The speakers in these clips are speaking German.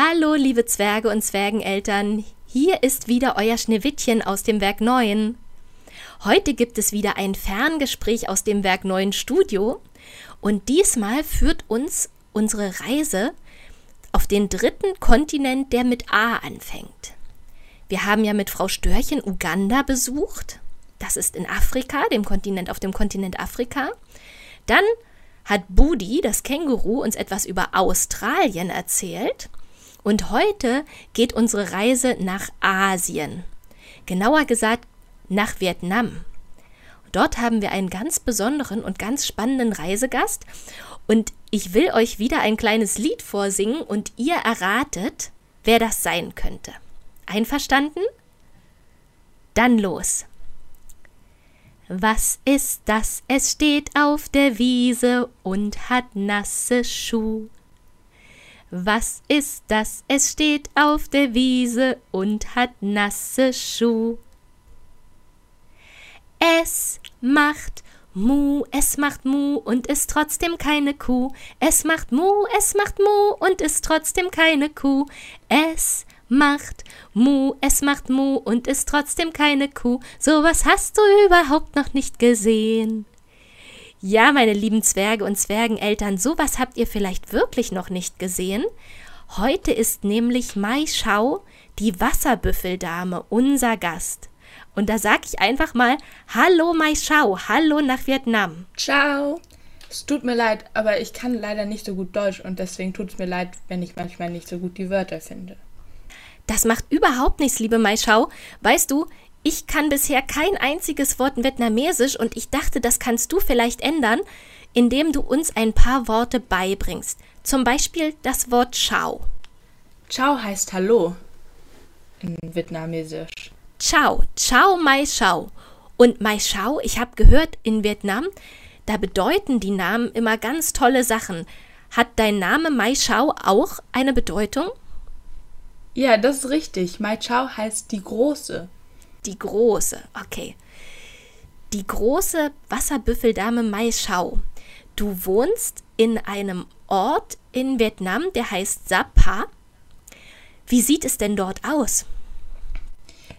Hallo, liebe Zwerge und Zwergeneltern. Hier ist wieder euer Schneewittchen aus dem Werk 9. Heute gibt es wieder ein Ferngespräch aus dem Werk 9 Studio und diesmal führt uns unsere Reise auf den dritten Kontinent, der mit A anfängt. Wir haben ja mit Frau Störchen Uganda besucht. Das ist in Afrika, dem Kontinent, auf dem Kontinent Afrika. Dann hat Budi, das Känguru, uns etwas über Australien erzählt. Und heute geht unsere Reise nach Asien. Genauer gesagt nach Vietnam. Dort haben wir einen ganz besonderen und ganz spannenden Reisegast. Und ich will euch wieder ein kleines Lied vorsingen und ihr erratet, wer das sein könnte. Einverstanden? Dann los. Was ist das? Es steht auf der Wiese und hat nasse Schuh. Was ist das? Es steht auf der Wiese und hat nasse Schuh. Es macht Mu, es macht Mu und ist trotzdem keine Kuh. Es macht Mu, es macht Mu und ist trotzdem keine Kuh. Es macht Mu, es macht Mu und ist trotzdem keine Kuh. Sowas hast du überhaupt noch nicht gesehen. Ja, meine lieben Zwerge und Zwergeneltern, sowas habt ihr vielleicht wirklich noch nicht gesehen. Heute ist nämlich Mai Schau, die Wasserbüffeldame, unser Gast. Und da sag ich einfach mal Hallo Mai Schau, hallo nach Vietnam. Ciao. Es tut mir leid, aber ich kann leider nicht so gut Deutsch und deswegen tut es mir leid, wenn ich manchmal nicht so gut die Wörter finde. Das macht überhaupt nichts, liebe Mai Schau. Weißt du, ich kann bisher kein einziges Wort Vietnamesisch und ich dachte, das kannst du vielleicht ändern, indem du uns ein paar Worte beibringst. Zum Beispiel das Wort Ciao. Ciao heißt Hallo in Vietnamesisch. Ciao, Ciao Mai Shao. Und Mai Shao, ich habe gehört, in Vietnam, da bedeuten die Namen immer ganz tolle Sachen. Hat dein Name Mai Shao auch eine Bedeutung? Ja, das ist richtig. Mai Chao heißt die Große. Die Große, okay. Die große Wasserbüffeldame Mai Chao. Du wohnst in einem Ort in Vietnam, der heißt Sapa. Wie sieht es denn dort aus?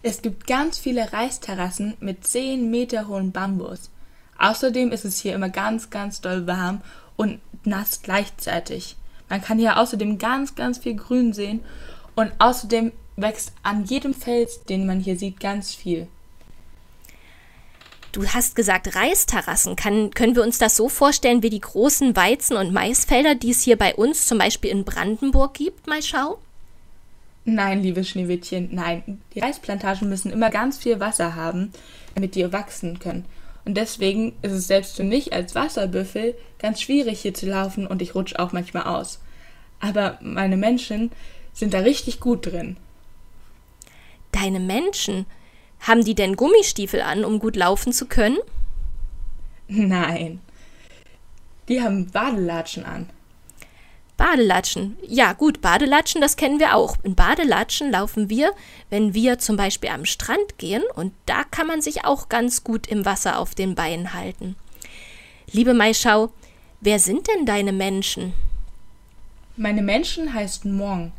Es gibt ganz viele Reisterrassen mit 10 Meter hohen Bambus. Außerdem ist es hier immer ganz, ganz doll warm und nass gleichzeitig. Man kann hier außerdem ganz, ganz viel Grün sehen und außerdem wächst an jedem Fels, den man hier sieht, ganz viel. Du hast gesagt Reisterrassen. Kann, können wir uns das so vorstellen wie die großen Weizen- und Maisfelder, die es hier bei uns zum Beispiel in Brandenburg gibt, Maischau? Nein, liebe Schneewittchen, nein. Die Reisplantagen müssen immer ganz viel Wasser haben, damit die wachsen können. Und deswegen ist es selbst für mich als Wasserbüffel ganz schwierig hier zu laufen und ich rutsche auch manchmal aus. Aber meine Menschen sind da richtig gut drin. Deine Menschen? Haben die denn Gummistiefel an, um gut laufen zu können? Nein. Die haben Badelatschen an. Badelatschen. Ja, gut, Badelatschen, das kennen wir auch. In Badelatschen laufen wir, wenn wir zum Beispiel am Strand gehen und da kann man sich auch ganz gut im Wasser auf den Beinen halten. Liebe Maischau, wer sind denn deine Menschen? Meine Menschen heißen Mong.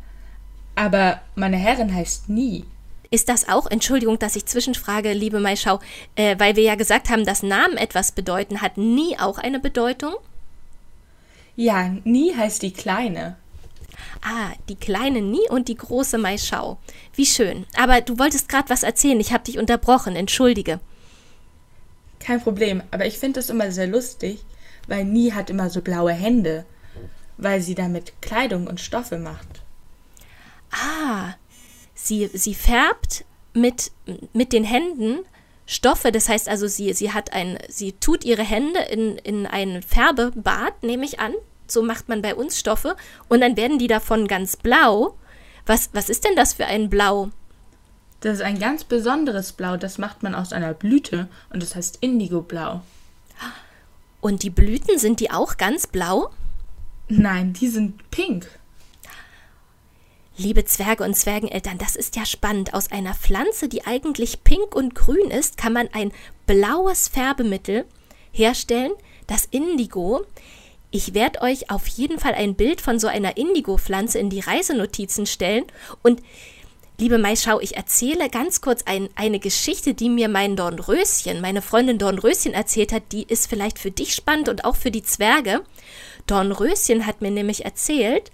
Aber meine Herrin heißt nie. Ist das auch, Entschuldigung, dass ich zwischenfrage, liebe Maischau, äh, weil wir ja gesagt haben, dass Namen etwas bedeuten, hat nie auch eine Bedeutung? Ja, nie heißt die Kleine. Ah, die kleine Nie und die große Maischau. Wie schön. Aber du wolltest gerade was erzählen, ich habe dich unterbrochen, entschuldige. Kein Problem, aber ich finde es immer sehr lustig, weil Nie hat immer so blaue Hände, weil sie damit Kleidung und Stoffe macht. Ah, sie, sie färbt mit, mit den Händen Stoffe, das heißt also, sie, sie hat ein, sie tut ihre Hände in, in ein Färbebad, nehme ich an. So macht man bei uns Stoffe und dann werden die davon ganz blau. Was, was ist denn das für ein Blau? Das ist ein ganz besonderes Blau, das macht man aus einer Blüte und das heißt Indigoblau. Und die Blüten, sind die auch ganz blau? Nein, die sind pink. Liebe Zwerge und Zwergeneltern, das ist ja spannend. Aus einer Pflanze, die eigentlich pink und grün ist, kann man ein blaues Färbemittel herstellen, das Indigo. Ich werde euch auf jeden Fall ein Bild von so einer Indigo-Pflanze in die Reisenotizen stellen. Und liebe Mai, schau, ich erzähle ganz kurz ein, eine Geschichte, die mir mein Dornröschen, meine Freundin Dornröschen erzählt hat. Die ist vielleicht für dich spannend und auch für die Zwerge. Dornröschen hat mir nämlich erzählt,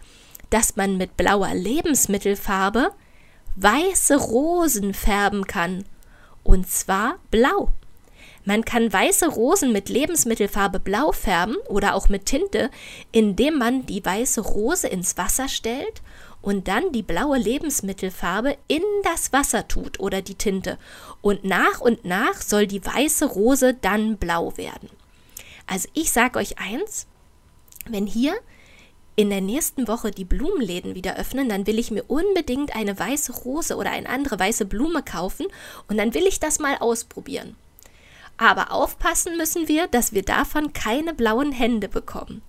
dass man mit blauer Lebensmittelfarbe weiße Rosen färben kann. Und zwar blau. Man kann weiße Rosen mit Lebensmittelfarbe blau färben oder auch mit Tinte, indem man die weiße Rose ins Wasser stellt und dann die blaue Lebensmittelfarbe in das Wasser tut oder die Tinte. Und nach und nach soll die weiße Rose dann blau werden. Also ich sage euch eins, wenn hier in der nächsten Woche die Blumenläden wieder öffnen, dann will ich mir unbedingt eine weiße Rose oder eine andere weiße Blume kaufen und dann will ich das mal ausprobieren. Aber aufpassen müssen wir, dass wir davon keine blauen Hände bekommen.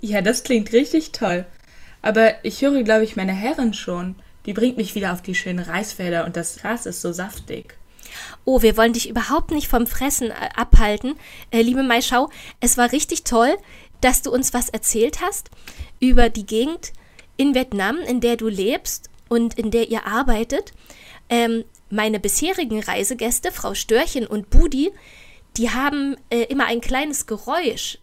Ja, das klingt richtig toll. Aber ich höre, glaube ich, meine Herren schon. Die bringt mich wieder auf die schönen Reisfelder und das Gras ist so saftig. Oh, wir wollen dich überhaupt nicht vom Fressen äh, abhalten. Äh, liebe Mai, schau, es war richtig toll, dass du uns was erzählt hast über die Gegend in Vietnam, in der du lebst und in der ihr arbeitet. Ähm, meine bisherigen Reisegäste, Frau Störchen und Budi, die haben äh, immer ein kleines Geräusch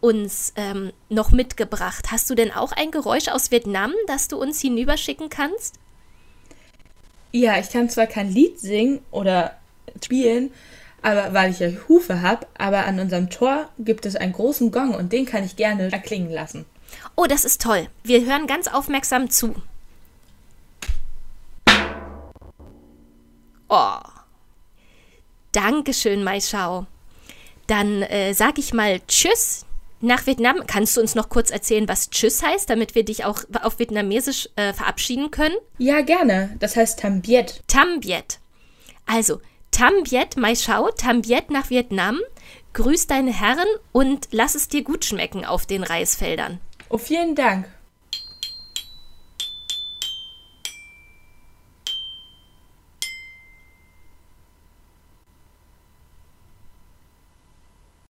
uns ähm, noch mitgebracht. Hast du denn auch ein Geräusch aus Vietnam, das du uns hinüberschicken kannst? Ja, ich kann zwar kein Lied singen oder spielen, aber weil ich ja Hufe habe, aber an unserem Tor gibt es einen großen Gong und den kann ich gerne erklingen lassen. Oh, das ist toll. Wir hören ganz aufmerksam zu. Oh. Dankeschön, Mai Shao. Dann äh, sag ich mal Tschüss nach Vietnam. Kannst du uns noch kurz erzählen, was Tschüss heißt, damit wir dich auch auf Vietnamesisch äh, verabschieden können? Ja, gerne. Das heißt Tambiet. Tambiet. Also, Tambiet, Mai Shao, Tambiet nach Vietnam. Grüß deine Herren und lass es dir gut schmecken auf den Reisfeldern. Oh, vielen Dank.